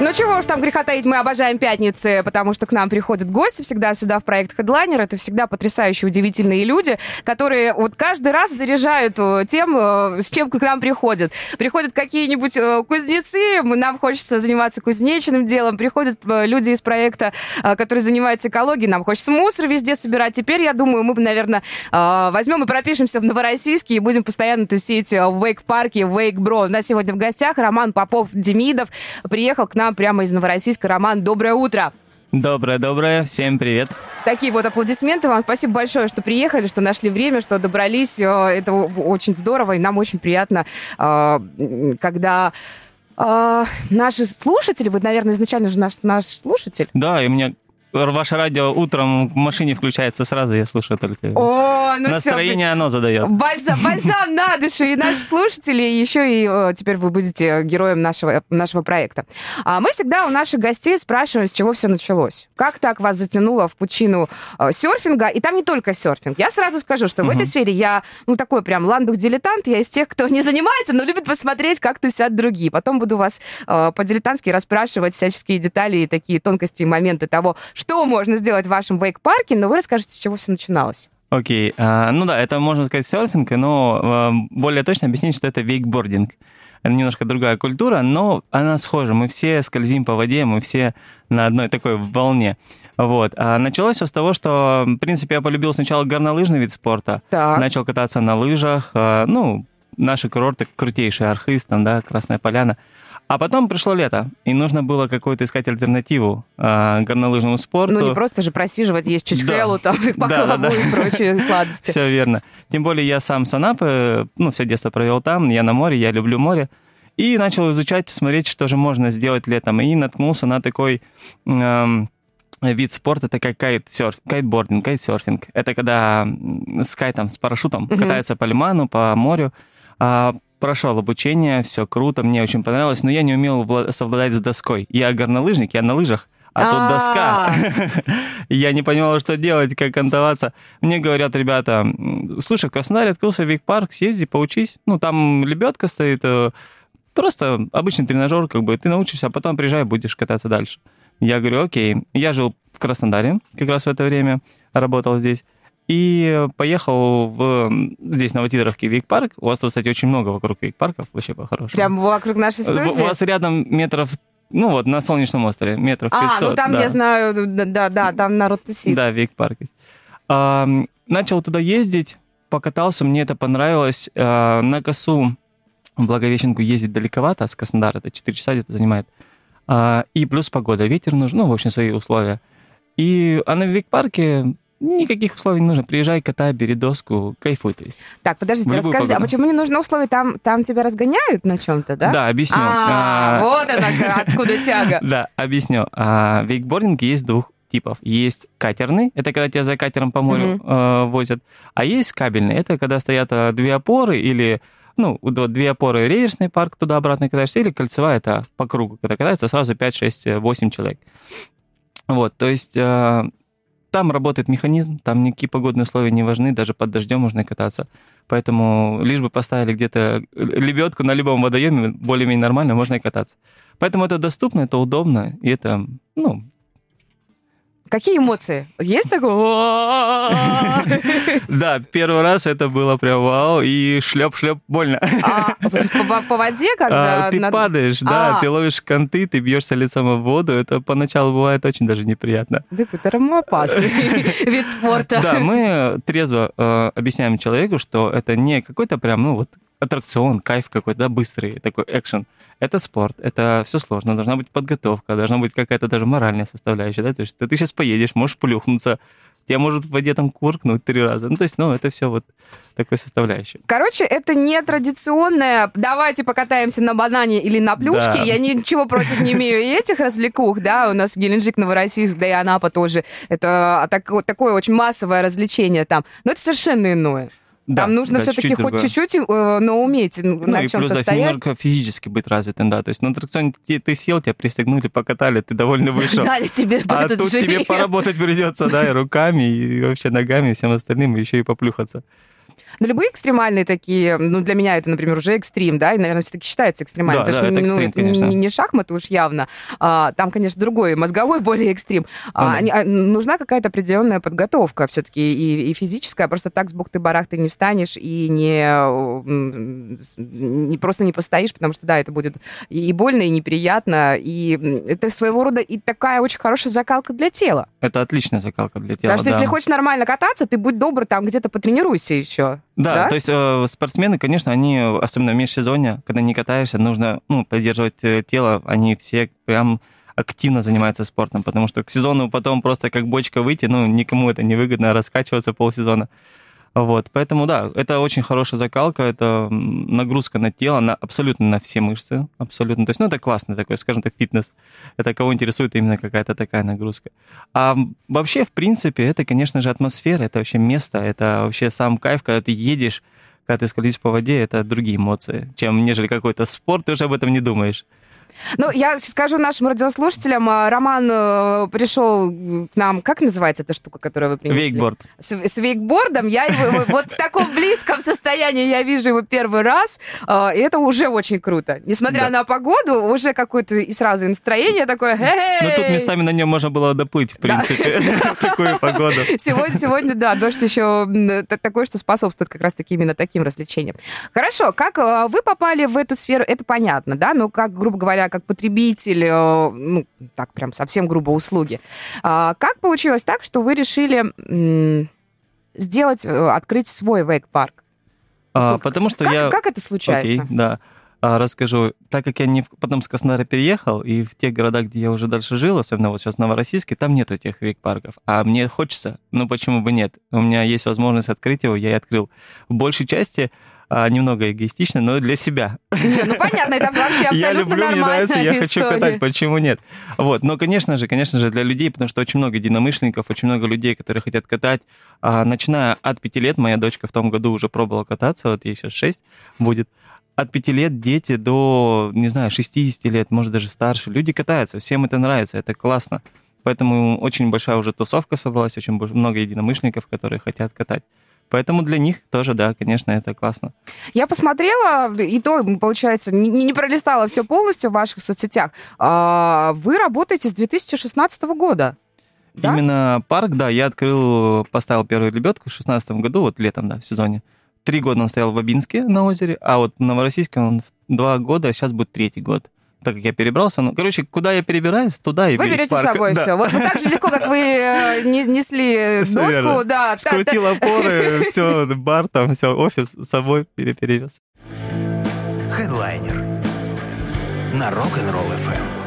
Ну чего уж там греха таить, мы обожаем пятницы, потому что к нам приходят гости всегда сюда в проект Headliner. Это всегда потрясающие, удивительные люди, которые вот каждый раз заряжают э, тем, э, с чем к нам приходят. Приходят какие-нибудь э, кузнецы, нам хочется заниматься кузнечным делом. Приходят люди из проекта, которые занимаются экологией, нам хочется мусор везде собирать. Теперь, я думаю, мы, наверное, возьмем и пропишемся в Новороссийске и будем постоянно тусить в Вейк-парке, в Вейк-бро. У нас сегодня в гостях Роман Попов-Демидов приехал к нам нам прямо из Новороссийска. Роман, доброе утро. Доброе, доброе, всем привет. Такие вот аплодисменты вам. Спасибо большое, что приехали, что нашли время, что добрались. Э, это очень здорово, и нам очень приятно, э, когда э, наши слушатели, вы, наверное, изначально же наш, наш слушатель. Да, и мне ваше радио утром в машине включается сразу, я слушаю только. О, ну Настроение все. оно задает. Бальзам, бальзам на душу. И наши слушатели, еще и теперь вы будете героем нашего, нашего проекта. А мы всегда у наших гостей спрашиваем, с чего все началось. Как так вас затянуло в пучину э, серфинга? И там не только серфинг. Я сразу скажу, что в этой сфере я, ну, такой прям ландух-дилетант. Я из тех, кто не занимается, но любит посмотреть, как тусят другие. Потом буду вас э, по-дилетантски расспрашивать всяческие детали и такие тонкости и моменты того, что можно сделать в вашем вейк-парке, но вы расскажете, с чего все начиналось. Окей, okay. uh, ну да, это можно сказать серфинг, но uh, более точно объяснить, что это вейкбординг. Это немножко другая культура, но она схожа. Мы все скользим по воде, мы все на одной такой волне. Вот. А началось все с того, что, в принципе, я полюбил сначала горнолыжный вид спорта. Так. Начал кататься на лыжах. Uh, ну, наши курорты крутейшие, Архыз, там, да, Красная Поляна. А потом пришло лето, и нужно было какую-то искать альтернативу э, горнолыжному спорту. Ну, не просто же просиживать, есть чучхелу, да. там, и пахлаву да, да, и прочие сладости. Все верно. Тем более я сам с Анапы, ну, все детство провел там, я на море, я люблю море. И начал изучать, смотреть, что же можно сделать летом. И наткнулся на такой... Эм, вид спорта это как кайт-серф, кайтбординг, кайтсерфинг. Это когда с кайтом, с парашютом mm-hmm. катаются по лиману, по морю. А, прошел обучение, все круто, мне очень понравилось, но я не умел совладать с доской. Я горнолыжник, я на лыжах, а тут доска. Я не понимал, что делать, как кантоваться. Мне говорят ребята, слушай, в Краснодаре открылся Вик-парк, съезди, поучись. Ну, там лебедка стоит, э, просто обычный тренажер, как бы, ты научишься, а потом приезжай, будешь кататься дальше. Я говорю, окей. Я жил в Краснодаре как раз в это время, работал здесь. И поехал в здесь на Ватидоровке Вик-парк. У вас тут, кстати, очень много вокруг Вик-парков, вообще по-хорошему. Прям вокруг нашей студии? У вас рядом метров ну вот, на Солнечном острове, метров 500. А, ну там да. я знаю, да, да, там народ тусит. Да, Вик-парк есть. А, начал туда ездить, покатался, мне это понравилось. А, на косу в Благовещенку ездить далековато, с Краснодара это 4 часа где-то занимает. А, и плюс погода, ветер нужен, ну, в общем, свои условия. И, а на Вик-парке Никаких условий не нужно. Приезжай, катай, бери доску, кайфуй. То есть. Так, подождите, расскажите, а почему не нужно условий? Там, там тебя разгоняют на чем-то, да? Да, объясню. А, а... вот это откуда тяга. Да, объясню. А, вейкбординг есть двух типов. Есть катерный, это когда тебя за катером по морю э, возят, а есть кабельный, это когда стоят э, две опоры или ну, две опоры реверсный парк туда-обратно катаешься, или кольцевая, это по кругу, когда катается сразу 5, 6, 8 человек. Вот, то есть э, там работает механизм, там никакие погодные условия не важны, даже под дождем можно кататься. Поэтому лишь бы поставили где-то лебедку на любом водоеме, более-менее нормально, можно и кататься. Поэтому это доступно, это удобно, и это, ну, Какие эмоции? Есть такое? Да, первый раз это было прям вау, и шлеп-шлеп больно. А, по воде, когда... А, ты падаешь, да, а. ты ловишь конты, ты бьешься лицом в воду, это поначалу бывает очень даже неприятно. Так это равноопасный вид спорта. Да, мы трезво э, объясняем человеку, что это не какой-то прям, ну вот, аттракцион, кайф какой-то, да, быстрый такой экшен. Это спорт, это все сложно, должна быть подготовка, должна быть какая-то даже моральная составляющая, да, то есть ты, ты сейчас поедешь, можешь плюхнуться, тебя может в воде там куркнуть три раза. Ну, то есть, ну, это все вот такой составляющий. Короче, это не традиционное «давайте покатаемся на банане или на плюшке». Да. Я ничего против не имею и этих развлекух, да, у нас Геленджик, Новороссийск, да и Анапа тоже. Это такое, такое очень массовое развлечение там. Но это совершенно иное. Да, Там нужно да, все-таки чуть-чуть хоть другое. чуть-чуть э, но уметь Ну на и чем-то плюс, стоять. немножко физически быть развитым, да. То есть на аттракционе ты, ты сел, тебя пристегнули, покатали, ты довольно вышел. Дали тебе А тут тебе поработать придется, да, и руками, и вообще ногами, и всем остальным, и еще и поплюхаться. Но любые экстремальные такие, ну, для меня это, например, уже экстрим, да, и, наверное, все-таки считается экстремальным. Да, потому да, что, это ну, экстрим, это конечно. не, не шахматы уж явно. А, там, конечно, другой, мозговой более экстрим. А, Ну да. а, нужна какая-то определенная подготовка все-таки и, и физическая, просто так с бухты-барахты не встанешь и не, не просто не постоишь, потому что, да, это будет и больно, и неприятно, и это своего рода и такая очень хорошая закалка для тела. Это отличная закалка для тела, Потому что да. если хочешь нормально кататься, ты будь добр, там где-то потренируйся еще. Да, то есть э, спортсмены, конечно, они, особенно в межсезонье, когда не катаешься, нужно ну, поддерживать э, тело, они все прям активно занимаются спортом, потому что к сезону потом просто как бочка выйти, ну, никому это не выгодно, раскачиваться полсезона. Вот, поэтому, да, это очень хорошая закалка, это нагрузка на тело, на, абсолютно на все мышцы, абсолютно. То есть, ну, это классно такой, скажем так, фитнес. Это кого интересует именно какая-то такая нагрузка. А вообще, в принципе, это, конечно же, атмосфера, это вообще место, это вообще сам кайф, когда ты едешь, когда ты скользишь по воде, это другие эмоции, чем нежели какой-то спорт, ты уже об этом не думаешь. Ну, я скажу нашим радиослушателям, а, Роман э, пришел к нам, как называется эта штука, которую вы принесли? Вейкборд. С, с вейкбордом. Я его вот- в таком близком состоянии я вижу его первый раз, а, и это уже очень круто. Несмотря на погоду, уже какое-то и сразу настроение такое, Ну, тут «Хе-хей!» местами на нем можно было доплыть, в принципе, такую погоду. Сегодня, сегодня, да, дождь еще т- такой, что способствует как раз-таки именно таким развлечениям. Хорошо, как э, вы попали в эту сферу, это понятно, да, но как, грубо говоря, как потребитель, э, ну, так прям совсем грубо услуги. А Как получилось так, что вы решили сделать, э, открыть свой вейк-парк? А, Ну, Потому что как, я... как это случается? Окей, да. А, расскажу. Так как я не в- потом с Краснодара переехал, и в тех городах, где я уже дальше жил, особенно вот сейчас в Новороссийске, там нету этих вейк-парков. А мне хочется, ну почему бы нет? У меня есть возможность открыть его, я и открыл. В большей части а, немного эгоистично, но для себя. Не, ну понятно, это вообще абсолютно Я люблю, мне нравится, я хочу катать, почему нет? Вот, но, конечно же, конечно же, для людей, потому что очень много единомышленников, очень много людей, которые хотят катать, А, начиная от пяти лет, моя дочка в том году уже пробовала кататься, вот ей сейчас шесть будет, от пяти лет дети до, не знаю, 60 лет, может, даже старше, люди катаются, всем это нравится, это классно. Поэтому очень большая уже тусовка собралась, очень много единомышленников, которые хотят катать. Поэтому для них тоже, да, конечно, это классно. Я посмотрела, и то, получается, не, не пролистала все полностью в ваших соцсетях. А, Вы работаете с 2016 года. Да? Именно парк, да, я открыл, поставил первую лебедку в 2016 году, вот летом, да, в сезоне. Три года он стоял в Абинске на озере, а вот в Новороссийске он два года, а сейчас будет третий год. Так как я перебрался, ну, короче, куда я перебираюсь, туда и Вы берете с парка. собой Да. все. Вот, вот так же легко, как вы э, не- несли доску, верно. да. Скрутил опоры, все, бар там, все, офис с собой пере- перевез. Хедлайнер на Rock'n'Roll FM.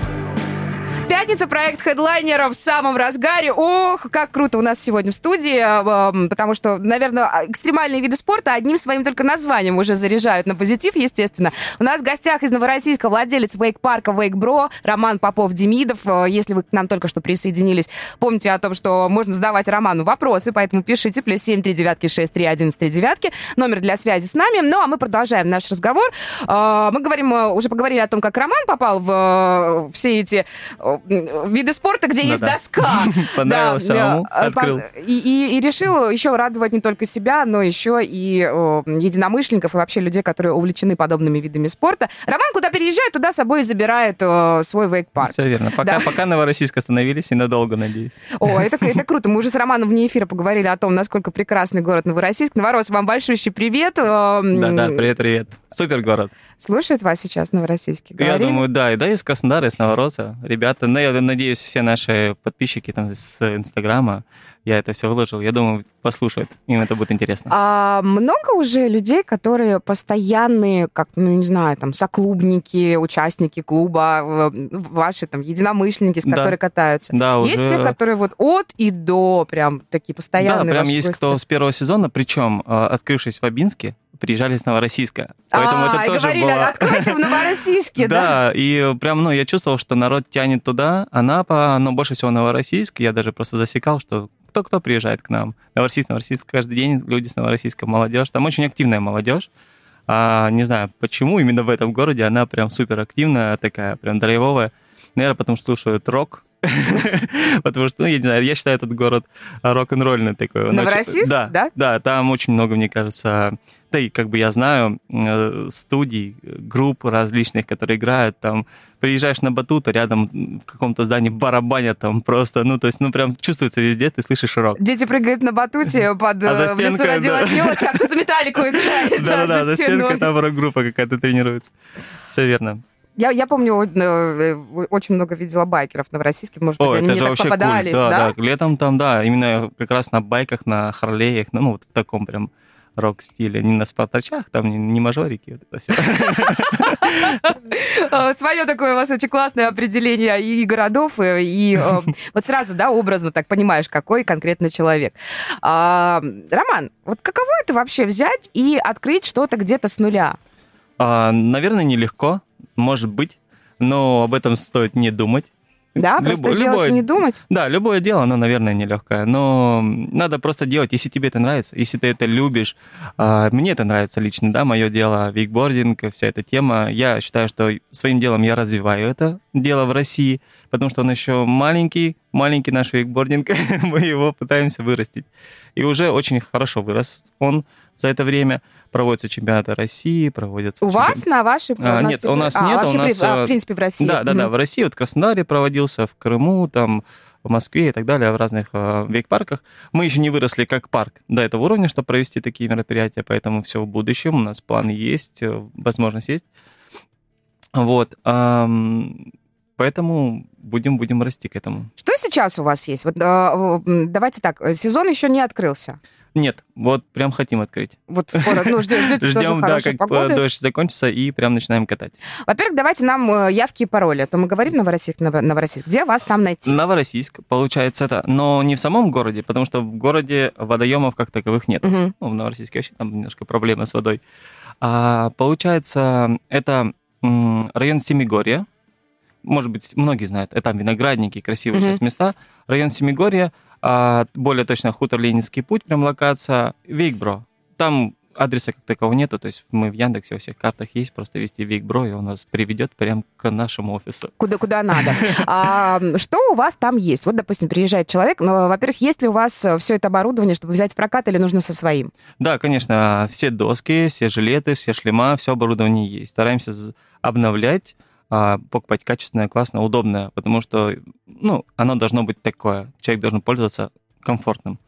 Пятница, проект хедлайнера в самом разгаре. Ох, как круто у нас сегодня в студии, эм, потому что, наверное, экстремальные виды спорта одним своим только названием уже заряжают на позитив, естественно. У нас в гостях из Новороссийска владелец вейк-парка Вейк-Бро Роман Попов-Демидов. Э, Если вы к нам только что присоединились, помните о том, что можно задавать Роману вопросы, поэтому пишите плюс семь три девятки шесть три одиннадцать три девятки, номер для связи с нами. Ну, а мы продолжаем наш разговор. Э, Мы говорим, уже поговорили о том, как Роман попал в все эти виды спорта, где есть Да-да. доска. Понравилось Да, самому, да. Открыл. И, и- и решил еще радовать не только себя, но еще и единомышленников и вообще людей, которые увлечены подобными видами спорта. Роман куда переезжает, туда с собой забирает свой вейк-парк. Все верно. Пока, Да. пока Новороссийск остановились и надолго, надеюсь. О, это, это круто. Мы уже с Романом вне эфира поговорили о том, насколько прекрасный город Новороссийск. Новороссийск, вам большущий привет. Да-да, привет-привет. Супер город. Слушает вас сейчас Новороссийский? Я Говорили? думаю, да, и да, из Краснодара, из Новороса. Ребята, ну, я надеюсь, все наши подписчики там с Инстаграма, я это все выложил, я думаю, послушают, им это будет интересно. А много уже людей, которые постоянные, как, ну, не знаю, там, соклубники, участники клуба, ваши там единомышленники, с Да. которыми катаются? Да, Есть уже... те, которые вот от и до, прям такие постоянные Да, прям есть гости? кто с первого сезона, причем, э, открывшись в Абинске, приезжали из Новороссийска. Поэтому а, это тоже говорили, было... откройте в Новороссийске, да? Да, и прям, ну, я чувствовал, что народ тянет туда, Анапа, но больше всего Новороссийск. Я даже просто засекал, что кто-кто приезжает к нам. Новороссийск, Новороссийск, каждый день люди с Новороссийска, молодежь. Там очень активная молодежь. А, не знаю, почему именно в этом городе она прям супер активная, такая прям драйвовая. Наверное, потому что слушают рок, Потому что, ну, я не знаю, я считаю этот город рок-н-ролльный такой. Новороссийск, да, да? Да, там очень много, мне кажется, да и как бы я знаю э, студий, групп различных, которые играют, там, приезжаешь на батут, а рядом в каком-то здании барабанят там просто, ну, то есть, ну, прям чувствуется везде, ты слышишь рок. Дети прыгают на батуте под А за э, в лесу родилась да. елочка, а кто-то металлику играет Да-да-да, за за стенкой там рок-группа какая-то тренируется. Все верно. Я, я помню, э, э, очень много видела байкеров в Новороссийске, может быть, О, они мне так вообще попадались, культ. Да, да? да, летом там, да, именно как раз на байках, на Харлеях, ну, ну, вот в таком прям рок-стиле, не на спартачах, там не, не мажорики, все. Свое такое у вас очень классное определение и городов, и, э, вот сразу, да, образно так понимаешь, какой конкретно человек. А, Роман, вот каково это вообще взять и открыть что-то где-то с нуля? А, Наверное, нелегко, может быть, но об этом стоит не думать. Да, просто Любо- делать любое- и не думать? Да, любое дело, оно, наверное, нелегкое, но надо просто делать, если тебе это нравится, если ты это любишь. А, Мне это нравится лично, да, мое дело, викбординг, вся эта тема. Я считаю, что своим делом я развиваю это дело в России, потому что он еще маленький, маленький наш викбординг, мы его пытаемся вырастить. И уже очень хорошо вырос он за это время. Проводятся чемпионаты России, проводятся... У чемпион- вас на вашей... А, на нет, у нас а, нет, у нас, а, э, в принципе, в России. Да, да, да, Мгм. в России, вот в Краснодаре проводился, в Крыму, там, в Москве и так далее, в разных э, вейк-парках. Мы еще не выросли как парк до этого уровня, чтобы провести такие мероприятия, поэтому все в будущем, у нас план есть, э, возможность есть. Вот, ам, поэтому будем, будем расти к этому. Что сейчас у вас есть? Вот, э, давайте так, сезон еще не открылся. Нет, вот прям хотим открыть. Вот скоро, ну, ждете, ждете тоже Ждем, да, как погоды. дождь закончится, и прям начинаем катать. Во-первых, давайте нам э, явки и пароли. А то мы говорим Новороссийск, Ново- Новороссийск. Где вас там найти? Новороссийск, получается это, но не в самом городе, потому что в городе водоемов как таковых нет. Мгм. Ну, в Новороссийске вообще там немножко проблемы с водой. А, получается, это район Семигорья. Может быть, многие знают, это там виноградники, красивые Мгм. сейчас места. Район Семигорья, а, более точно хутор Ленинский путь, прям локация, Вейкбро. Там адреса как такового нету, то есть мы в Яндексе во всех картах есть, просто вести Вейкбро, и он вас приведет прям к нашему офису. Куда, куда надо. А, что у вас там есть? Вот, допустим, приезжает человек, но, во-первых, есть ли у вас все это оборудование, чтобы взять в прокат, или нужно со своим? Да, конечно, все доски, все жилеты, все шлема, все оборудование есть. Стараемся обновлять, а, покупать качественное, классное, удобное, потому что, ну, оно должно быть такое. Человек должен пользоваться комфортным.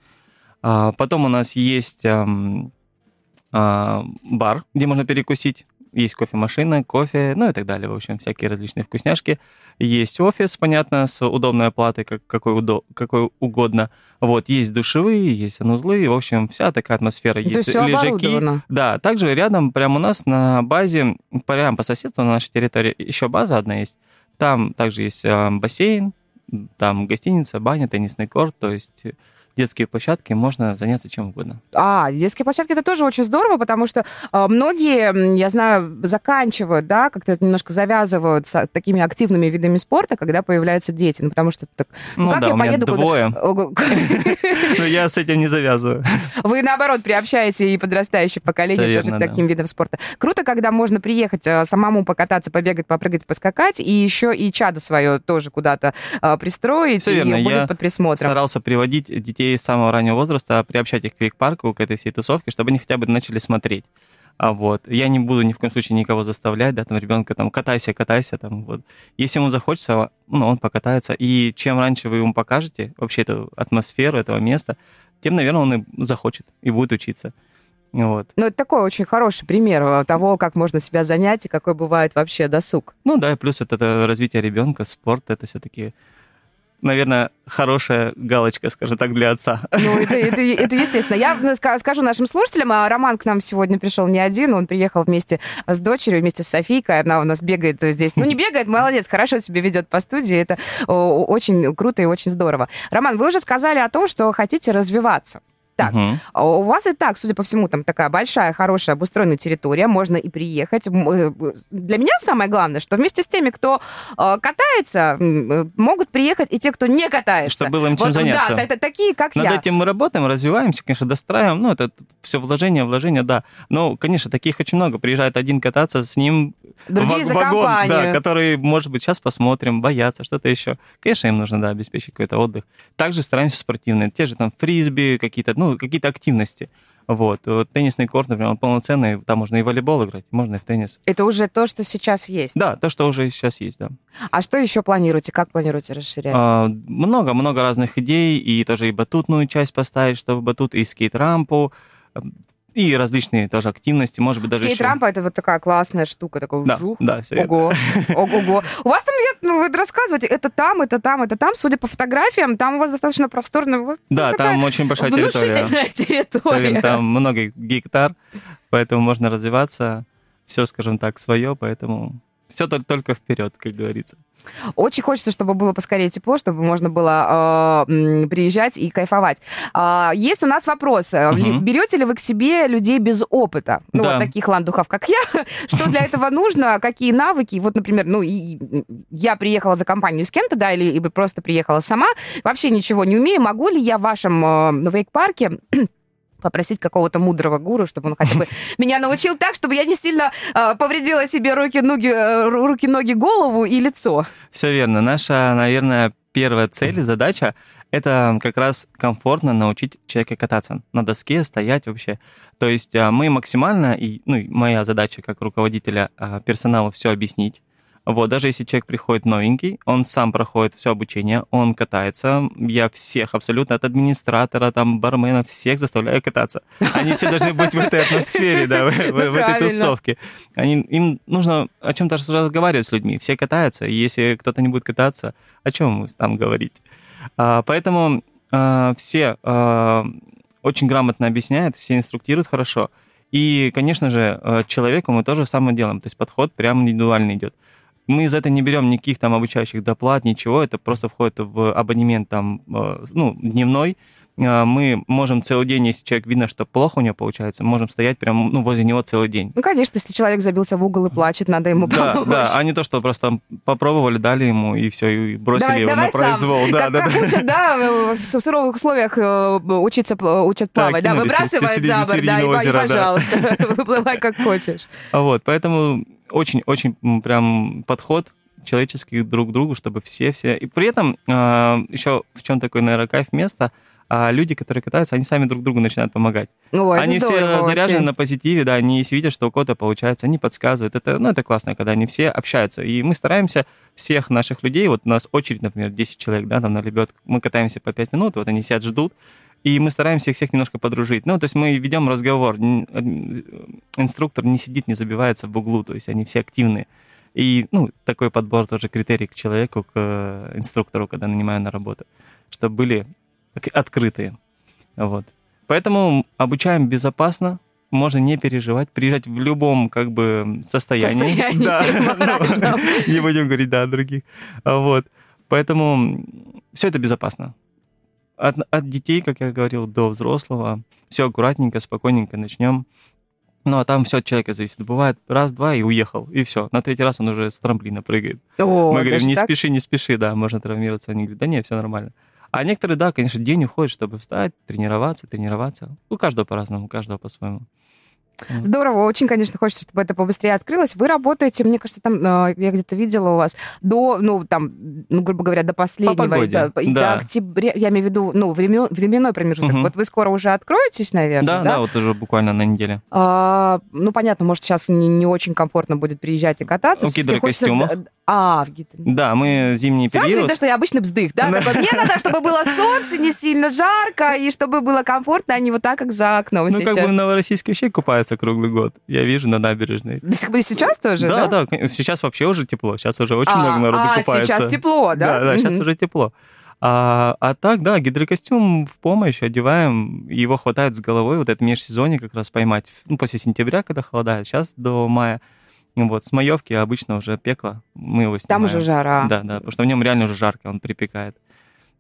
А, Потом у нас есть ам, а, бар, где можно перекусить. Есть кофемашина, кофе, ну и так далее. В общем, всякие различные вкусняшки. Есть офис, понятно, с удобной оплатой, как, какой, удо- какой угодно. Вот, есть душевые, есть санузлы. В общем, вся такая атмосфера. Ну, То есть все лежаки. Да, также рядом, прямо у нас на базе, прямо по соседству на нашей территории, еще база одна есть. Там также есть э, бассейн, там гостиница, баня, теннисный корт, то есть детские площадки, можно заняться чем угодно. А, детские площадки это тоже очень здорово, потому что а, многие, я знаю, заканчивают, да, как-то немножко завязывают с такими активными видами спорта, когда появляются дети. Ну, потому что так, ну, Ну как да, я у меня поеду двое, но я с этим не завязываю. Вы, наоборот, приобщаете и подрастающее поколение тоже к таким видам спорта. Круто, когда можно приехать э, самому покататься, побегать, попрыгать, поскакать, и еще и чадо свое тоже куда-то э, пристроить, и будет под присмотром. Старался приводить детей с самого раннего возраста, приобщать их к вейк-парку, к этой всей тусовке, чтобы они хотя бы начали смотреть. А вот я не буду ни в коем случае никого заставлять, да, там ребенка там катайся, катайся, там вот. Если ему захочется, ну, он покатается. И чем раньше вы ему покажете вообще эту атмосферу этого места, тем, наверное, он и захочет и будет учиться. Вот. Ну, это такой очень хороший пример э, того, как можно себя занять и какой бывает вообще досуг. Ну да, и плюс это, это развитие ребенка, спорт, это все-таки, наверное, хорошая галочка, скажем так, для отца. Ну, это, это, это естественно. Я ска- скажу нашим слушателям, а Роман к нам сегодня пришел не один, он приехал вместе с дочерью, вместе с Софийкой, она у нас бегает здесь. Ну, не бегает, молодец, хорошо себя ведет по студии, это очень круто и очень здорово. Роман, вы уже сказали о том, что хотите развиваться. Так. А У вас и так, судя по всему, там такая большая, хорошая, обустроенная территория, можно и приехать. Э, Для меня самое главное, что вместе с теми, кто э, катается, э, могут приехать и те, кто не катается. Чтобы было им чем Вот, заняться. Да, это такие, как Над я. этим мы работаем, развиваемся, конечно, достраиваем. Ну, это все вложение, вложение, да. Но, конечно, таких очень много. Приезжает один кататься, с ним Другие за вагон, компанию. да, который, может быть, сейчас посмотрим, боятся, что-то еще. Конечно, им нужно, да, обеспечить какой-то отдых. Также стараемся спортивные. Те же там фрисби, какие-то, ну, какие-то активности. Вот. Вот Теннисный корт, например, он полноценный, там можно и в волейбол играть, можно и в теннис. Это уже то, что сейчас есть. Да, то, что уже сейчас есть, да. А что еще планируете? Как планируете расширять? А, Много, разных идей, и тоже и батутную часть поставить, чтобы батут, и скейт-рампу, и различные тоже активности, может быть, даже еще- Скейт-рампа это вот такая классная штука, такой Да, жух. да, верно. Ого, ого-го. У вас там, я- ну, вы рассказываете, это там, это там, это там. Судя по фотографиям, там у вас достаточно просторная, вот, ну, Да, там очень большая территория. территория. Там много гектар, поэтому можно развиваться. Все, скажем так, свое, поэтому все только вперед, как говорится. Очень хочется, чтобы было поскорее тепло, чтобы можно было э, приезжать и кайфовать. А, есть у нас вопрос. Э, ли- Мгм. Берете ли вы к себе людей без опыта? Ну, Да. вот таких ландухов, как я. Что для этого нужно? Какие навыки? Вот, например, ну, я приехала за компанию с кем-то, да, или, или просто приехала сама, вообще ничего не умею. Могу ли я в вашем э, вейк-парке попросить какого-то мудрого гуру, чтобы он хотя бы меня научил так, чтобы я не сильно э, повредила себе руки, ноги, э, ру- руки, ноги, голову и лицо. Все верно. Наша, наверное, первая цель и задача — это как раз комфортно научить человека кататься на доске, стоять вообще. То есть а, мы максимально, и ну, моя задача как руководителя а, персонала все объяснить. Вот, даже если человек приходит новенький, он сам проходит все обучение, он катается. Я всех абсолютно, от администратора, там, бармена, всех заставляю кататься. Они все должны быть в этой атмосфере, да, в, в- в этой тусовке. Они, им нужно о чем-то разговаривать с людьми. Все катаются, и если кто-то не будет кататься, о чем там говорить? А, поэтому а, все а, очень грамотно объясняют, все инструктируют хорошо. И, конечно же, э, человеку мы тоже самое делаем. То есть подход прям индивидуально идет. Мы за это не берем никаких там обучающих доплат, ничего. Это просто входит в абонемент там, э, ну, дневной. Э, Мы можем целый день, если человек видно, что плохо у него получается, можем стоять прямо ну, возле него целый день. Ну, конечно, если человек забился в угол и плачет, надо ему Да, помочь. да, а не то, что просто попробовали, дали ему, и все, и бросили Давай, его давай на произвол. сам. Да, как, да, как да. учат, да, в суровых условиях э, учиться, учат Да, плавать, да, кинули выбрасывают за борт, да, и, середину и, озера, да. пожалуйста, выплывай как хочешь. А Вот, поэтому очень-очень прям подход человеческий друг к другу, чтобы все-все... И при этом еще в чем такой, наверное, кайф место, а люди, которые катаются, они сами друг другу начинают помогать. Ой, они все заряжены очень. на позитиве, да, они видят, что у кого-то получается, они подсказывают. Это, ну, это классно, когда они все общаются. И мы стараемся всех наших людей, вот у нас очередь, например, 10 человек, да, там на лебедку, мы катаемся по 5 минут, вот они сидят, ждут, и мы стараемся их всех немножко подружить. Ну, то есть мы ведем разговор. Э, Инструктор не сидит, не забивается в углу, то есть они все активные. И, ну, такой подбор тоже критерий к человеку, к э, инструктору, когда нанимаю на работу, чтобы были открытые. Вот. Поэтому обучаем безопасно, можно не переживать, приезжать в любом как бы состоянии. Состоянии, Да, моральном. не будем говорить, да, о других. Вот. Поэтому все это безопасно. От, от детей, как я говорил, до взрослого. Все аккуратненько, спокойненько начнем. Ну, а там все от человека зависит. Бывает раз-два и уехал, и все. На третий раз он уже с трамплина прыгает. О, Мы говорим, не так? спеши, не спеши, да, можно травмироваться. Они говорят, да нет, все нормально. А некоторые, да, конечно, день уходит, чтобы встать, тренироваться, тренироваться. У каждого по-разному, у каждого по-своему. Здорово, очень, конечно, хочется, чтобы это побыстрее открылось. Вы работаете, мне кажется, там, э, я где-то видела у вас, до, ну, там, ну, грубо говоря, до последнего, погоде, до, и да. до октября, я имею в виду, ну, времен- временной промежуток. Мгм. Вот вы скоро уже откроетесь, наверное, Да, да, вот уже буквально на неделе. А, ну, понятно, может, сейчас не, не очень комфортно будет приезжать и кататься. В Всё-таки хочется- гидрокостюмах. А, в гидро... Да, мы зимний Сразу период. видно, что я обычный бздых, да? Да. Такой, мне надо, чтобы было солнце, не сильно жарко, и чтобы было комфортно, а не вот так, как за окном Ну, сейчас. как бы в Новороссийске вообще купаются круглый год. Я вижу на набережной. До сих пор сейчас тоже, да, да? да, сейчас вообще уже тепло. Сейчас уже очень А, много народу а, купается. сейчас тепло, да? Да, да, сейчас уже тепло. А, а так, да, гидрокостюм в помощь одеваем, его хватает с головой, вот это межсезонье как раз поймать, ну, после сентября, когда холодает, сейчас до мая. Вот, с маевки обычно уже пекло, мы его Там снимаем. уже жара. Да, да, потому что в нем реально уже жарко, он припекает.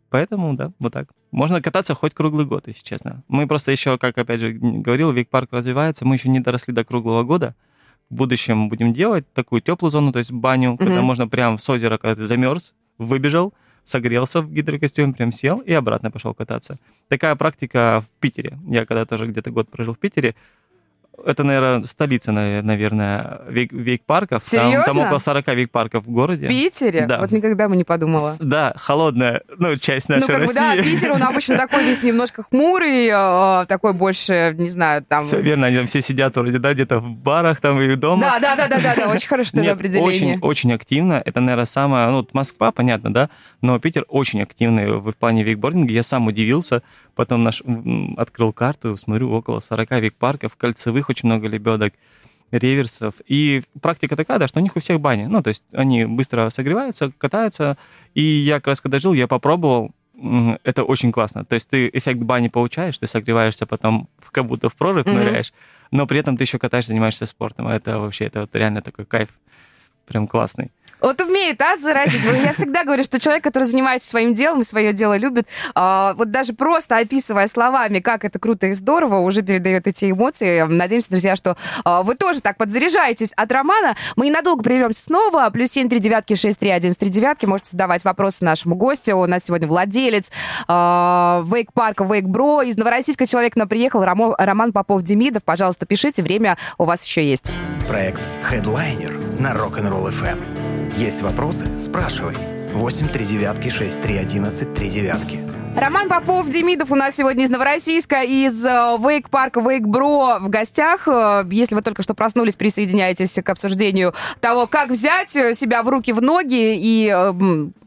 Поэтому, да, вот так. Можно кататься хоть круглый год, если честно. Мы просто еще, как опять же говорил, вейк-парк развивается, мы еще не доросли до круглого года. В будущем будем делать такую теплую зону, то есть баню, mm-hmm. когда можно прям с озера, когда ты замерз, выбежал, согрелся в гидрокостюме, прям сел и обратно пошел кататься. Такая практика в Питере. Я когда тоже где-то год прожил в Питере, это, наверное, столица, наверное, вейк, вейк-парков. Серьезно? Там, там около 40 вейк-парков в городе. В Питере? Да. Вот никогда бы не подумала. С, да, холодная, ну, часть нашей ну, как России. бы, да, Питер, он обычно такой весь немножко хмурый, э, такой больше, не знаю, там... Все верно, они там все сидят вроде, да, где-то в барах там и дома. Да, да, да, да, да, очень хорошее Нет, определение. очень, очень активно. Это, наверное, самое... Ну, Москва, понятно, да, но Питер очень активный в плане вейкбординга. Я сам удивился, Потом наш, открыл карту, смотрю, около 40 вик-парков, кольцевых очень много лебедок, реверсов. И практика такая, да, что у них у всех бани. Ну, то есть они быстро согреваются, катаются. И я как раз когда жил, я попробовал, это очень классно. То есть ты эффект бани получаешь, ты согреваешься потом как будто в прорыв mm-hmm. ныряешь, но при этом ты еще катаешься, занимаешься спортом. Это вообще, это вот реально такой кайф, прям классный. Вот умеет, а, заразить. Я всегда говорю, что человек, который занимается своим делом и свое дело любит, а, вот даже просто описывая словами, как это круто и здорово, уже передает эти эмоции. Надеемся, друзья, что а, вы тоже так подзаряжаетесь от романа. Мы ненадолго прервемся снова. Плюс семь три девятки шесть три один три девятки. Можете задавать вопросы нашему гостю. У нас сегодня владелец вейк-парка Вейк-Бро. Из Новороссийска человек на приехал. Роман Попов-Демидов. Пожалуйста, пишите. Время у вас еще есть. Проект Headliner на Rock'n'Roll FM. Есть вопросы? Спрашивай. 8 3 девятки 6 3 11 3 девятки. Роман Попов, Демидов у нас сегодня из Новороссийска, из Вейк-парка Вейк-Бро в гостях. Э, если вы только что проснулись, присоединяйтесь к обсуждению того, как взять себя в руки, в ноги и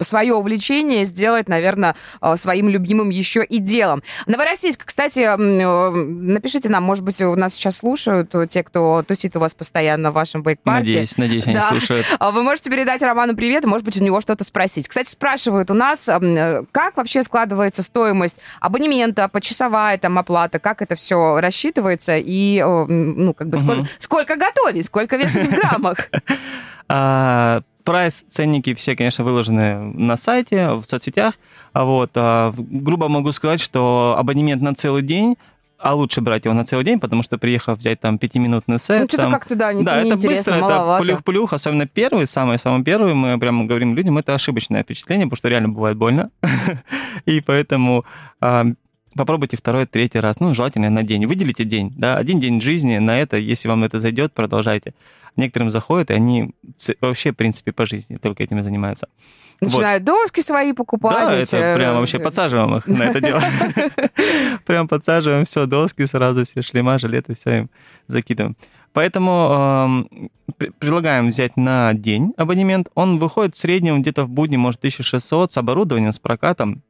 свое увлечение сделать, наверное, э, своим любимым еще и делом. Новороссийск, кстати, э, напишите нам, может быть, у нас сейчас слушают те, кто тусит у вас постоянно в вашем Вейк-парке. Надеюсь, надеюсь, они да. слушают. Вы можете передать Роману привет, и, может быть, у него что-то спросить. Кстати, спрашивают у нас, как вообще складывается рассчитывается стоимость абонемента, почасовая там оплата, как это все рассчитывается и, ну, как бы, угу. сколько, сколько готовить, сколько вешать в граммах? А, прайс, ценники все, конечно, выложены на сайте, в соцсетях. А вот, а, грубо могу сказать, что абонемент на целый день а лучше брать его на целый день, потому что приехав взять там пятиминутный сет. Ну, что-то как-то, да, не, да, не это быстро, маловато. это плюх-плюх, особенно первый, самый-самый первый, мы прямо говорим людям, это ошибочное впечатление, потому что реально бывает больно. И поэтому а, попробуйте второй, третий раз, ну, желательно на день. Выделите день, да, один день жизни на это, если вам это зайдет, продолжайте. Некоторым заходит, и они вообще, в принципе, по жизни только этим и занимаются. Начинают вот. доски свои покупать. Да, это прям вообще подсаживаем их на это дело. Прям подсаживаем все, доски сразу, все шлема, жилеты, все им закидываем. Поэтому э, предлагаем взять на день абонемент. Он выходит в среднем где-то в будни, может, 1600 с оборудованием, с прокатом.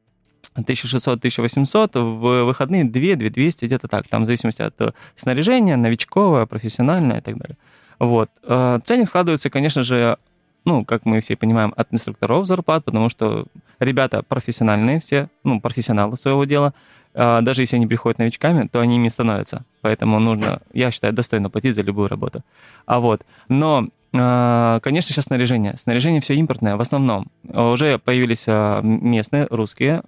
1600-1800, в выходные 2-2200, где-то так, там в зависимости от э, снаряжения, новичковое, профессиональное и так далее. Вот. Э, ценник складывается, конечно же, ну, как мы все понимаем, от инструкторов зарплат, потому что ребята профессиональные все, ну, профессионалы своего дела. А, даже если они приходят новичками, то они ими становятся. Поэтому нужно, я считаю, достойно платить за любую работу. А вот, но а, Конечно, сейчас снаряжение. Снаряжение все импортное в основном. Уже появились а, местные, русские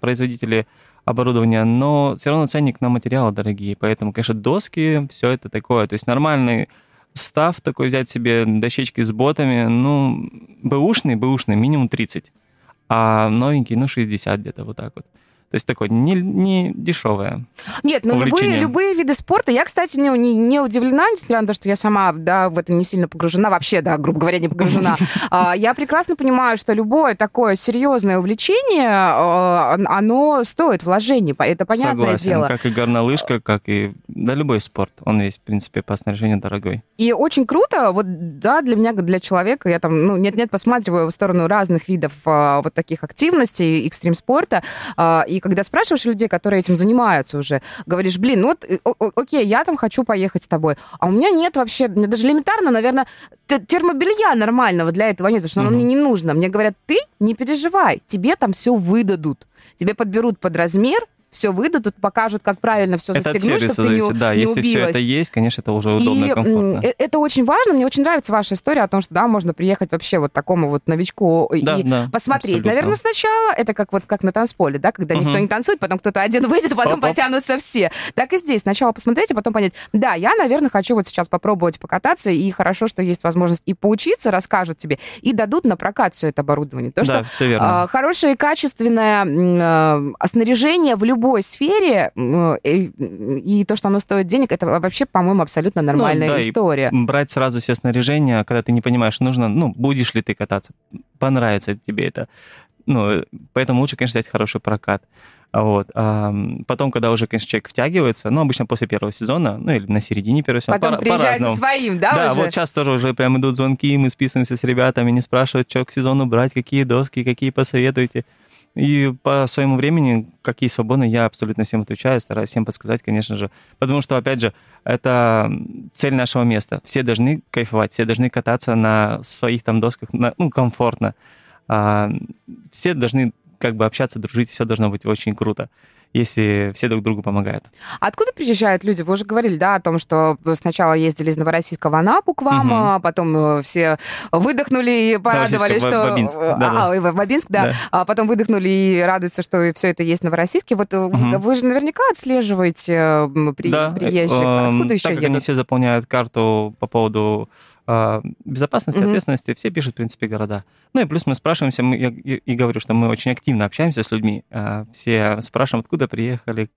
производители оборудования, но все равно ценник на материалы дорогие. Поэтому, конечно, доски, все это такое. То есть нормальный став такой взять себе, дощечки с ботами, ну, бэушный, бэушный, минимум 30, а новенький, ну, 60 где-то вот так вот. То есть такое не, не дешевое. Нет, ну любые, любые виды спорта. Я, кстати, не, не, не удивлена, несмотря на то, что я сама да, в это не сильно погружена, вообще, да, грубо говоря, не погружена. А, я прекрасно понимаю, что любое такое серьезное увлечение, а, оно стоит вложений. Это понятное Согласен, дело. как и горнолыжка, как и да, любой спорт. Он весь, в принципе, по снаряжению дорогой. И очень круто, вот, да, для меня, для человека, я там, ну, нет-нет, посматриваю в сторону разных видов а, вот таких активностей, экстрим-спорта, и и когда спрашиваешь людей, которые этим занимаются уже, говоришь, блин, ну вот, э, окей, я там хочу поехать с тобой, а у меня нет вообще, мне даже элементарно, наверное, термобелья нормального для этого нет, потому что оно мне не нужно. Мне говорят, ты не переживай, тебе там все выдадут. Тебе подберут под размер, все выдадут, покажут, как правильно все Это застегнуть, чтобы ты не, зависит, да. не Если все убилась. это есть, конечно, это уже удобно и И комфортно. э- это очень важно. Мне очень нравится ваша история о том, что да, можно приехать вообще вот такому вот новичку Да, и да, посмотреть. абсолютно. Наверное, сначала это как вот как на танцполе, да, когда никто Мгм. не танцует, потом кто-то один выйдет, а потом Оп-оп. потянутся все. Так и здесь. Сначала посмотреть, а потом понять, да, я, наверное, хочу вот сейчас попробовать покататься, и хорошо, что есть возможность и поучиться, расскажут тебе, и дадут на прокат все это оборудование. То, да, что все верно. а, Хорошее и качественное э, снаряжение в любой сфере м, и, и то, что оно стоит денег, это вообще, по-моему, абсолютно нормальная Ну да, история. брать сразу все снаряжение, когда ты не понимаешь, нужно, ну, будешь ли ты кататься, понравится тебе это. Ну, э, поэтому лучше, конечно, взять хороший прокат. Вот. А, потом, когда уже, конечно, человек втягивается, ну, обычно после первого сезона, ну, или на середине первого сезона, Потом по- приезжает со по-разному. своим, да, Да, уже? вот сейчас тоже уже прям идут звонки, мы списываемся с ребятами, не спрашивают, что к сезону брать, какие доски, какие посоветуете. И по своему времени, какие свободные, я абсолютно всем отвечаю, стараюсь всем подсказать, конечно же. Потому что, опять же, это цель нашего места. Все должны кайфовать, все должны кататься на своих там досках, на- ну, комфортно. А, все должны как бы общаться, дружить, все должно быть очень круто, если все друг другу помогают. Откуда приезжают люди? Вы уже говорили, да, о том, что сначала ездили из Новороссийска в Анапу к вам, Мгм. а потом э, все выдохнули и порадовались, Новороссийска в что... Бабинск, А, да-да. а, в Бабинск, да. Да. А потом выдохнули и радуются, что все это есть в Новороссийске. Вот Мгм. вы же наверняка отслеживаете при- Да, приезжих. э, Откуда еще так как они едут? все заполняют карту по поводу безопасности, Мгм. ответственности, все пишут, в принципе, города. Ну и плюс мы спрашиваемся, мы, я и, говорю, что мы очень активно общаемся с людьми. э, все спрашиваем, откуда приехали,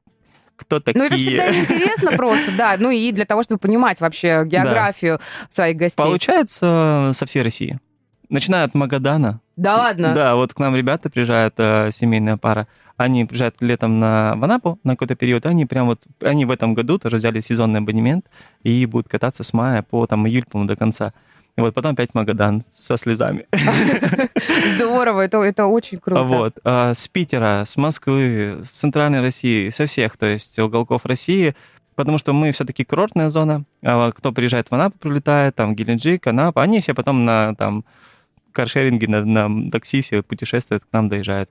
кто такие. Ну, это всегда интересно просто, да. Ну, и для того, чтобы понимать вообще географию своих гостей. Получается со всей России. Начиная от Магадана. Да ладно? Да, вот к нам ребята приезжают, э, семейная пара. Они приезжают летом на, в Анапу на какой-то период. Они прям вот, они в этом году тоже взяли сезонный абонемент и будут кататься с мая по там июль, по-моему, до конца. И вот потом опять Магадан со слезами. Здорово, это, это очень круто. Вот. а, С Питера, с Москвы, с Центральной России, со всех, то есть уголков России, потому что мы все-таки курортная зона. А Кто приезжает в Анапу, прилетает, там Геленджик, Анапа, они все потом на там каршеринге, на, на такси все путешествуют, к нам доезжают.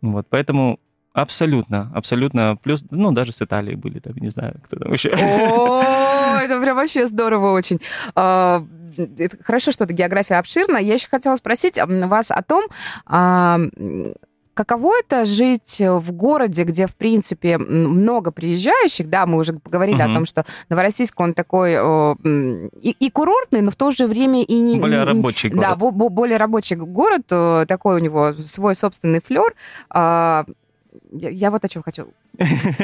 Вот, поэтому абсолютно, абсолютно плюс, ну, даже с Италии были, там, не знаю, кто там еще. О, это прям вообще здорово очень. А, это Хорошо, что эта география обширна. Я еще хотела спросить вас о том, а, каково это жить в городе, где, в принципе, много приезжающих, да, мы уже поговорили о Мгм. том, что Новороссийск, он такой о, м, и, и курортный, но в то же время и не... Более рабочий Да, город. бо- бо- более рабочий город, э, такой у него свой собственный флер. А, Я, я вот о чем хочу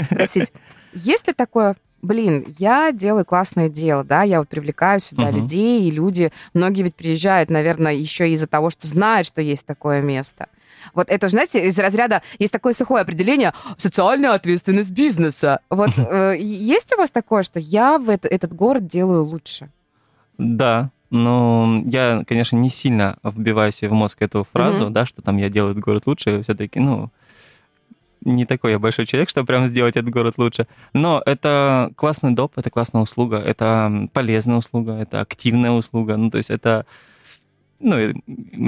спросить. Есть ли такое, блин, я делаю классное дело, да, я вот привлекаю сюда Мгм. людей, и люди, многие ведь приезжают, наверное, еще из-за того, что знают, что есть такое место. Вот это, знаете, из разряда есть такое сухое определение социальная ответственность бизнеса. Вот э, есть у вас такое, что я в это- этот город делаю лучше? Да, но я, конечно, не сильно вбиваю себе в мозг эту фразу, Мгм. да, что там я делаю этот город лучше, все-таки, ну, не такой я большой человек, чтобы прям сделать этот город лучше. Но это классный доп, это классная услуга, это полезная услуга, это активная услуга. Ну, то есть это... Ну,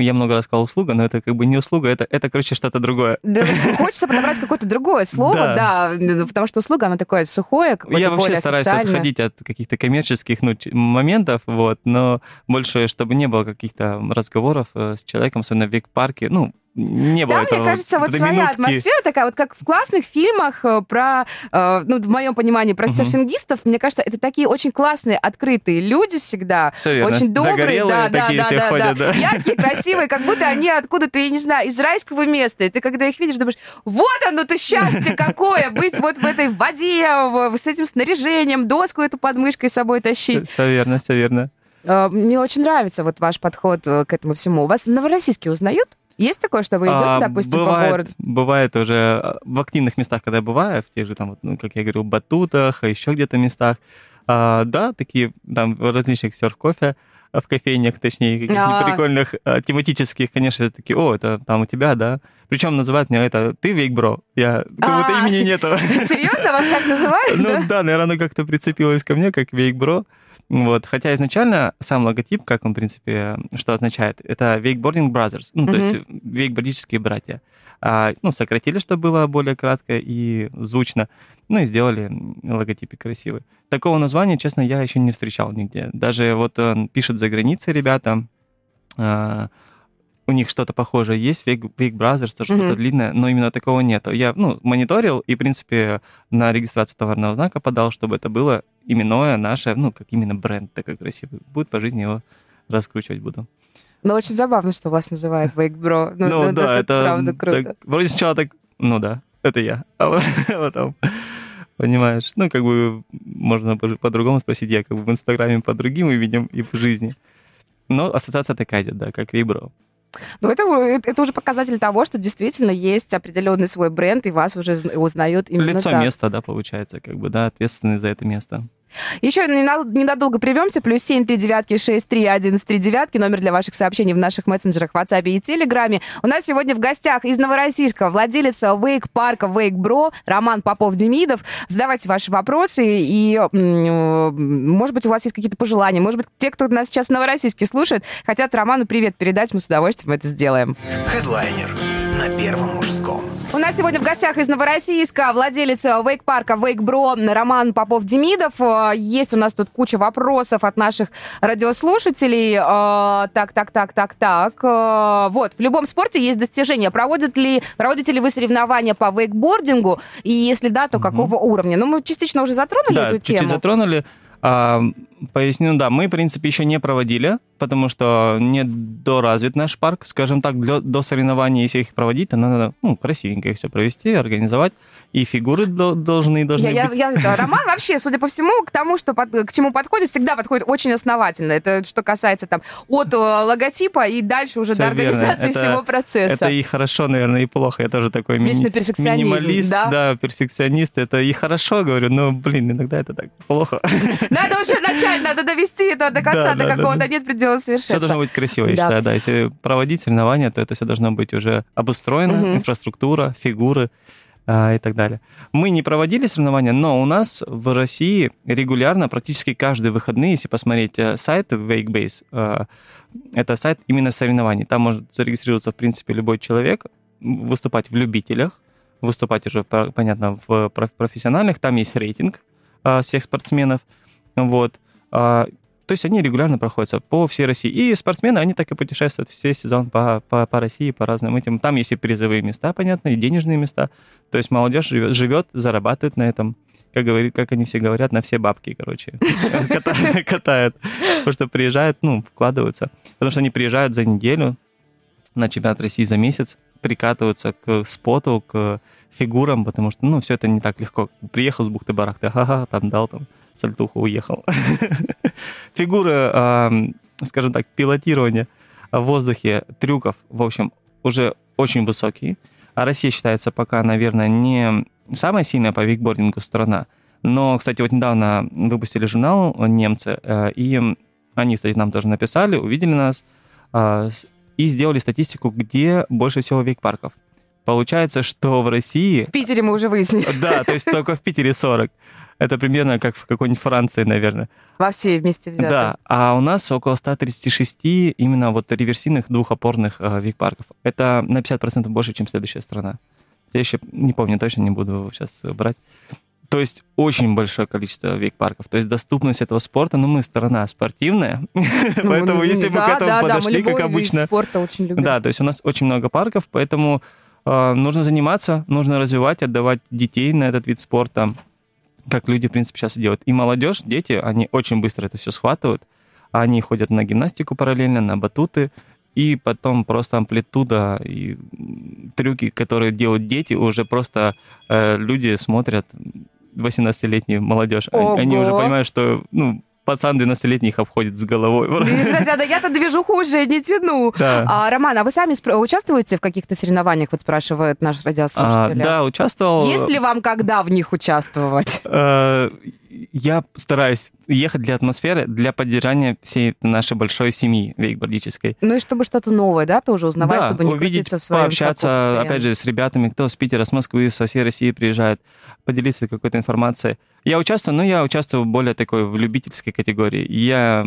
я много раз сказал услуга, но это как бы не услуга, это, это короче, что-то другое. Да, хочется подобрать какое-то другое слово, да, Да. потому что услуга, она такое сухое, Я вообще стараюсь отходить от каких-то коммерческих ну, моментов, вот, но больше, чтобы не было каких-то разговоров э, с человеком, особенно в век-парке, ну, не было Да, этого мне кажется, вот своя минутки. атмосфера такая, вот как в классных фильмах э, про, э, ну, в моем понимании, про Мгм. серфингистов, мне кажется, это такие очень классные, открытые люди всегда, Всё верно. очень добрые, Загорелые да, такие да, все да, ходят, да. да. яркие, красивые, как будто они откуда-то, я не знаю, из райского места. И ты, когда их видишь, думаешь, вот оно-то счастье какое, быть вот в этой воде, с этим снаряжением, доску эту под мышкой с собой тащить. Все верно, все верно. Э, Мне очень нравится вот ваш подход к этому всему. Вас в Новороссийске узнают? Есть такое, что вы идете, А, допустим, по бывает, городу? Бывает уже э, в активных местах, когда я бываю, в тех же там, вот, ну, как я говорю, батутах, а еще где-то местах, а, да, такие там в различных серф-кофе, в кофейнях, точнее, каких-нибудь А. прикольных а, тематических, конечно, такие, о, это там у тебя, да. Причем называют меня это «ты вейк, бро». Я, как будто А. имени нету. Серьезно, вас так называют? Ну да? наверное, как-то прицепилось ко мне, как вейк, бро. Вот. Хотя изначально сам логотип, как он, в принципе, что означает, это Wakeboarding Brothers, ну, то есть вейкбордические братья. А, ну, сократили, чтобы было более кратко и звучно, ну, и сделали логотипик красивый. Такого названия, честно, я еще не встречал нигде. Даже вот он пишет за границей ребята, а, у них что-то похожее есть, Wake, Wake Brothers, тоже Мгм. что-то длинное, но именно такого нету. Я, ну, мониторил и, в принципе, на регистрацию товарного знака подал, чтобы это было именное наше, ну, как именно бренд такой красивый. Будет по жизни его раскручивать буду. Ну, очень забавно, что вас называют Wake Bro. Ну, Ну, ну, да, это правда круто. так- вроде сначала так, ну да, это я. А а потом, понимаешь, ну, как бы можно по- по-другому спросить, я как бы в Инстаграме по другим именем и в жизни. Но ассоциация такая идет, да, как Вибро. Ну, это, это это уже показатель того, что действительно есть определенный свой бренд, и вас уже зна- узнают именно Лицо так. места, да, получается, как бы, да, ответственный за это место. Еще нена- ненадолго привемся. Плюс семь три девятки шесть три одиннадцать три девятки. Номер для ваших сообщений в наших мессенджерах WhatsApp и Телеграме. У нас сегодня в гостях из Новороссийска владелец вейк-парка Вейк Бро Роман Попов-Демидов. Задавайте ваши вопросы. И, может быть, у вас есть какие-то пожелания. Может быть, те, кто нас сейчас в Новороссийске слушает, хотят Роману привет передать. Мы с удовольствием это сделаем. Хедлайнер на первом мужском. У нас сегодня в гостях из Новороссийска владелец вейк-парка Вейк-Бро Роман Попов-Демидов. Э, Есть у нас тут куча вопросов от наших радиослушателей. Э, Так, так, так, так, так. Э, Вот, в любом спорте есть достижения. Проводят ли, проводите ли вы соревнования по вейкбордингу? И если да, то какого уровня? Ну, мы частично уже затронули Да, эту чуть-чуть тему. затронули. Поясню, да, мы, в принципе, еще не проводили, потому что не доразвит наш парк. Скажем так, для- до соревнований, если их проводить, то надо ну, красивенько их все провести, организовать. И фигуры до- должны, должны Я, я- быть. я- да, Роман вообще, судя по всему, к тому, что под- к чему подходит, всегда подходит очень основательно. Это что касается там от э, логотипа и дальше уже Всё до верно. организации Это- всего процесса. Это и хорошо, наверное, и плохо. Я тоже такой мини- Вечный перфекционизм, минималист, да? перфекционист. Это и хорошо, говорю, но, блин, иногда это так плохо. Надо уже начать, надо довести это до конца, до какого-то нет предела Все совершенства. должно быть красиво, я считаю, да. Если проводить соревнования, то это все должно быть уже обустроено, инфраструктура, фигуры а, и так далее. Мы не проводили соревнования, но у нас в России регулярно, практически каждые выходные, если посмотреть э, сайт Wakebase, э, это сайт именно соревнований. Там может зарегистрироваться, в принципе, любой человек, выступать в любителях, выступать уже, по- понятно, в проф- профессиональных. Там есть рейтинг а, всех спортсменов. Вот. А, то есть они регулярно проходятся по всей России. И спортсмены, они так и путешествуют весь сезон по, по, по России, по разным этим. Там есть и призовые места, понятно, и денежные места. То есть молодежь живет, живет зарабатывает на этом. Как, говорит, как они все говорят, на все бабки, короче, Ката- катают. Потому что приезжают, ну, вкладываются. Потому что они приезжают за неделю на чемпионат России за месяц, прикатываются к споту, к фигурам, потому что, ну, все это не так легко. Приехал с бухты-барахты, ага, там дал, там, сальтуху, уехал. Фигуры, скажем так, пилотирования в воздухе, трюков, в общем, уже очень высокие. А Россия считается пока, наверное, не самая сильная по викбордингу страна. Но, кстати, вот недавно выпустили журнал немцы, э, и они, кстати, нам тоже написали, увидели нас а, и сделали статистику, где больше всего вейк-парков. Получается, что в России В Питере мы уже выяснили. да, то есть только в Питере 40. Это примерно как в какой-нибудь Франции, наверное. Во все вместе взятые. Да, а у нас около 136 именно вот реверсивных двухопорных э, вик-парков. Это на 50% больше, чем следующая страна. Следующая, не помню, точно не буду сейчас брать. То есть очень большое количество вейк-парков. То есть доступность этого спорта, ну мы страна спортивная, Ну, поэтому ну, если бы да, к этому да, да, подошли, любой как обычно, спорта очень любим. да, то есть у нас очень много парков, поэтому э, нужно заниматься, нужно развивать, отдавать детей на этот вид спорта, как люди, в принципе, сейчас и делают. И молодежь, дети, они очень быстро это все схватывают. Они ходят на гимнастику параллельно, на батуты, и потом просто амплитуда и трюки, которые делают дети, уже просто э, люди смотрят, 18-летние молодежь, они, они уже Ого. понимают, что ну, пацан 12-летний их обходит с головой. Кстати, да я-то движуху уже не тяну. Да. А, Роман, а вы сами участвуете в каких-то соревнованиях, вот спрашивает наш А, радиослушатель? да, участвовал. Есть ли вам когда в них участвовать? Э, я стараюсь ехать для атмосферы, для поддержания всей нашей большой семьи вейкбордической. Ну и чтобы что-то новое, да, тоже узнавать, да, чтобы не увидеть, крутиться в своем пообщаться, опять же, с ребятами, кто с Питера, с Москвы, со всей России приезжает, поделиться какой-то информацией. Я участвую, но я участвую более такой в любительской категории. Я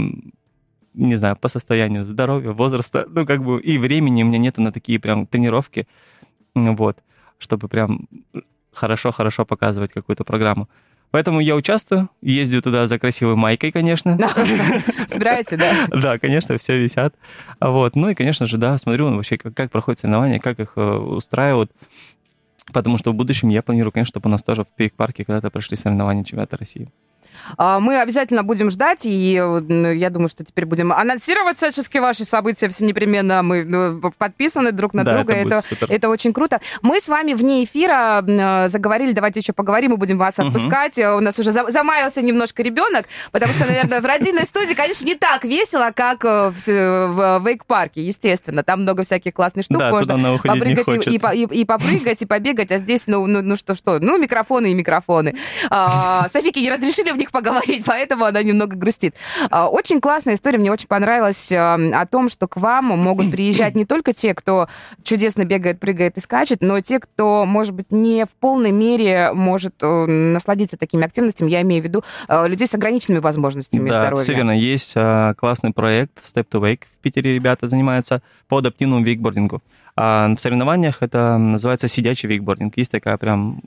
не знаю, по состоянию здоровья, возраста, ну, как бы, и времени у меня нету на такие прям тренировки, вот, чтобы прям хорошо-хорошо показывать какую-то программу. Поэтому я участвую, ездю туда за красивой майкой, конечно. Собираете, да? Да, конечно, все висят. Вот. Ну и, конечно же, да, смотрю вообще, как, проходят соревнования, как их э, устраивают. Потому что в будущем я планирую, конечно, чтобы у нас тоже в пейк-парке когда-то прошли соревнования чемпионата России. А, мы обязательно будем ждать, и ну, я думаю, что теперь будем анонсировать всячески ваши события все непременно. Мы ну, подписаны друг на да, друга. Это, это, это очень круто. Мы с вами вне эфира э, заговорили, давайте еще поговорим, мы будем вас отпускать. Угу. У нас уже замаялся немножко ребенок, потому что, наверное, в родильной студии, конечно, не так весело, как в, в Вейк-парке, естественно. Там много всяких классных штук, да, можно попрыгать и, и, и, и попрыгать, и побегать, а здесь, ну, ну, ну что-что, ну, микрофоны и микрофоны. А, Софике не разрешили в них поговорить, поэтому она немного грустит. А, очень классная история, мне очень понравилась а, о том, что к вам могут приезжать не только те, кто чудесно бегает, прыгает и скачет, но те, кто, может быть, не в полной мере может э, насладиться такими активностями. Я имею в виду э, людей с ограниченными возможностями да, здоровья. все верно. Есть а, классный проект Step to Wake. В Питере ребята занимаются по адаптивному вейкбордингу. А в соревнованиях это называется сидячий вейкбординг. Есть такая прям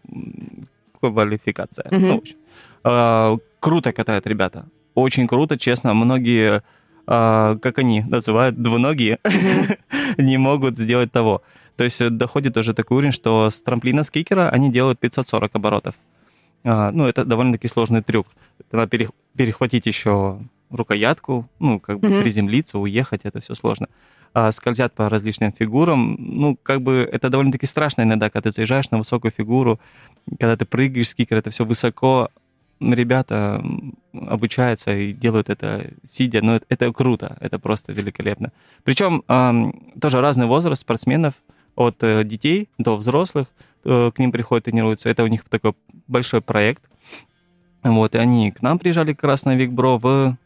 квалификация. Mm-hmm. Ну, в общем, круто катают ребята. Очень круто, честно. Многие, а, как они называют, двуногие, не могут сделать того. То есть доходит уже такой уровень, что с трамплина с кикера они делают 540 оборотов. Ну, это довольно-таки сложный трюк. Надо перехватить еще рукоятку, ну, как бы приземлиться, уехать, это все сложно. А, скользят по различным фигурам. Ну, как бы это довольно-таки страшно иногда, когда ты заезжаешь на высокую фигуру, когда ты прыгаешь с кикера, это все высоко, ребята обучаются и делают это сидя, но это, это круто, это просто великолепно. Причем тоже разный возраст спортсменов, от э, детей до взрослых э, к ним приходят, тренируются. Это у них такой большой проект. Вот, и они к нам приезжали как раз на Викбро в,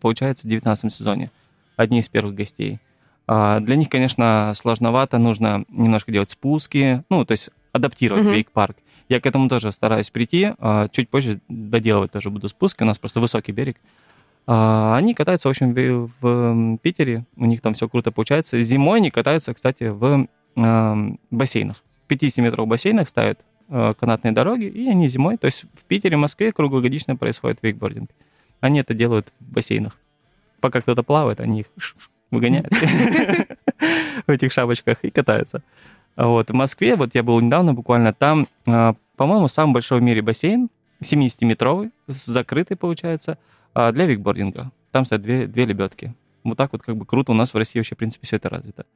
получается, 19 сезоне. Одни из первых гостей. А для них, конечно, сложновато, нужно немножко делать спуски, ну, то есть адаптировать mm-hmm. вейк-парк. Я к этому тоже стараюсь прийти. А чуть позже доделывать тоже буду спуски. У нас просто высокий берег. А они катаются, в общем, в Питере. У них там все круто получается. Зимой они катаются, кстати, в бассейнах. 50-метровых бассейнах ставят э, канатные дороги, и они зимой, то есть в Питере, Москве круглогодично происходит вейкбординг. Они это делают в бассейнах. Пока кто-то плавает, они их выгоняют в этих шапочках и катаются. Вот. В Москве, вот я был недавно буквально, там, а, по-моему, самый большой в мире бассейн, 70-метровый, закрытый, получается, а, для викбординга. Там стоят две, две лебедки. Вот так вот как бы круто. У нас в России вообще, в принципе, все это развито.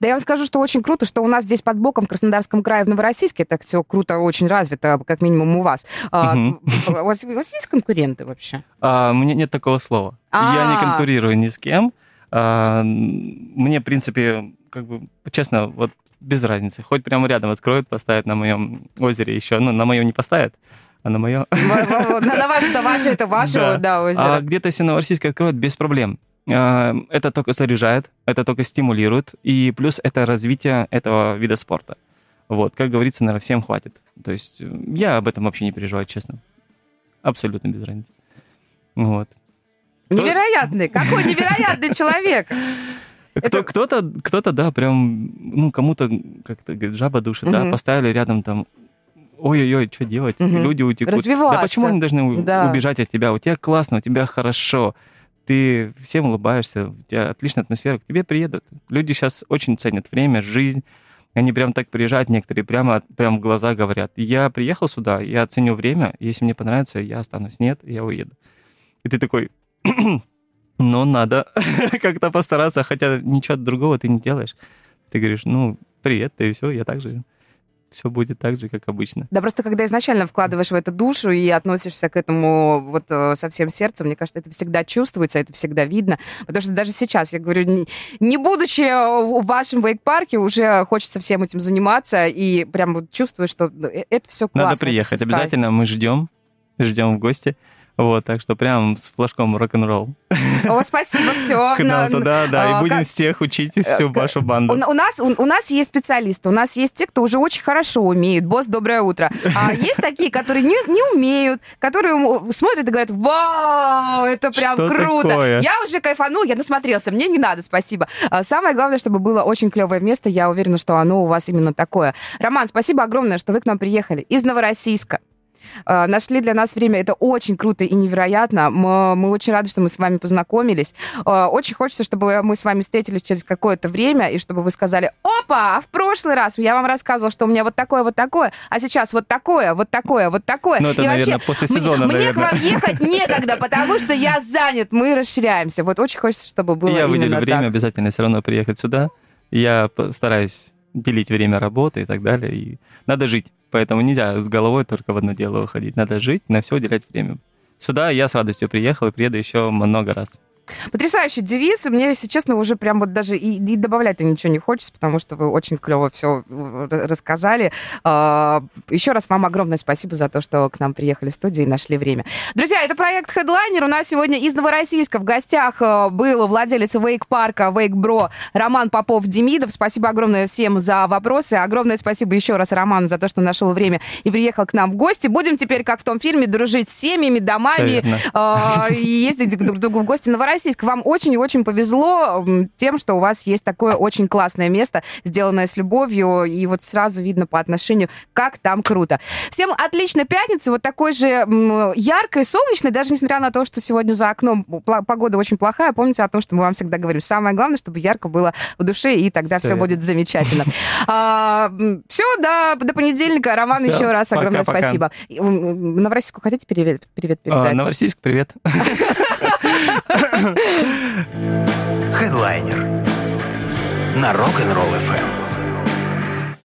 Да я вам скажу, что очень круто, что у нас здесь под боком в Краснодарском крае в Новороссийске так все круто, очень развито, как минимум у вас. А, у, вас у вас есть конкуренты вообще? А, у меня нет такого слова. Я не конкурирую ни с кем. Мне, в принципе, как бы, честно, вот без разницы. Хоть прямо рядом откроют, поставят на моем озере еще. Ну, на моем не поставят, а на мое... На ваше, это ваше, это ваше, да, озеро. А где-то если откроют, без проблем. А, это только заряжает, это только стимулирует, и плюс это развитие этого вида спорта. Вот, как говорится, наверное, всем хватит. То есть э, я об этом вообще не переживаю, честно. Абсолютно без разницы. Вот. Невероятный! Какой невероятный человек! Кто, Кто-то, кто-то, да, прям, ну, кому-то как-то говорит, жаба душит, да, поставили рядом там ой-ой-ой, что делать? Люди утекут. Да почему они должны да. убежать от тебя? У тебя классно, у тебя хорошо. Ты всем улыбаешься, у тебя отличная атмосфера, к тебе приедут. Люди сейчас очень ценят время, жизнь. Они прям так приезжают, некоторые прямо, прямо в глаза говорят. Я приехал сюда, я ценю время, если мне понравится, я останусь. Нет, я уеду. И ты такой, но надо как-то постараться, хотя ничего другого ты не делаешь. Ты говоришь, ну, привет, ты и все, я так же все будет так же, как обычно. Да, просто когда изначально вкладываешь в это душу и относишься к этому вот э, со всем сердцем, мне кажется, это всегда чувствуется, это всегда видно. Потому что даже сейчас, я говорю, не, не будучи в вашем вейк-парке, уже хочется всем этим заниматься и прям вот чувствую, что э, это все классно. Надо приехать, обязательно мы ждем. ждем в гости. Вот, так что прям с флажком рок-н-ролл. О, спасибо, все. К нам туда, да, и будем всех учить всю вашу банду. У нас, у нас есть специалисты, у нас есть те, кто уже очень хорошо умеет. Босс, доброе утро. А есть такие, которые не, не умеют, которые смотрят и говорят, вау, это прям круто. Я уже кайфанул, я насмотрелся, мне не надо, спасибо. А Самое главное, чтобы было очень клевое место, я уверена, что оно у вас именно такое. Роман, спасибо огромное, что вы к нам приехали из Новороссийска. Э, нашли для нас время. Это очень круто и невероятно. Мы, мы очень рады, что мы с вами познакомились. Э, Очень хочется, чтобы мы с вами встретились через какое-то время, и чтобы вы сказали, опа, а в прошлый раз я вам рассказывала, что у меня вот такое, вот такое, а сейчас вот такое, вот такое, вот такое. Ну, это, И наверное, после мне- сезона, мне, наверное. к вам ехать некогда, потому что я занят, мы расширяемся. Вот очень хочется, чтобы было я выделю время так. обязательно все равно приехать сюда. Я постараюсь делить время работы и так далее. И надо жить. Поэтому нельзя с головой только в одно дело выходить. Надо жить, на все уделять время. Сюда я с радостью приехал и приеду еще много раз. Потрясающий девиз. Мне, если честно, уже прям вот даже и, и добавлять-то ничего не хочется, потому что вы очень клево все рассказали. А, Еще раз вам огромное спасибо за то, что к нам приехали в студию и нашли время. Друзья, это проект Headliner. У нас сегодня из Новороссийска в гостях э, был владелец вейк-парка Вейк-Бро Роман Попов-Демидов. Спасибо огромное всем за вопросы. Огромное спасибо еще раз Роману за то, что нашел время и приехал к нам в гости. Будем теперь, как в том фильме, дружить с семьями, домами и ездить друг к другу в гости. Новороссийск, вам очень и очень повезло тем, что у вас есть такое очень классное место, сделанное с любовью, и вот сразу видно по отношению, как там круто. Всем отличной пятницы, вот такой же яркой, солнечной, даже несмотря на то, что сегодня за окном погода очень плохая, помните о том, что мы вам всегда говорим, самое главное, чтобы ярко было в душе, и тогда все верно. будет замечательно. все, до, до понеделька. Роман, еще раз огромное пока-пока. спасибо. Новороссийску хотите привет, привет А, передать? Новороссийск, привет. Хедлайнер на Rock'n'Roll FM.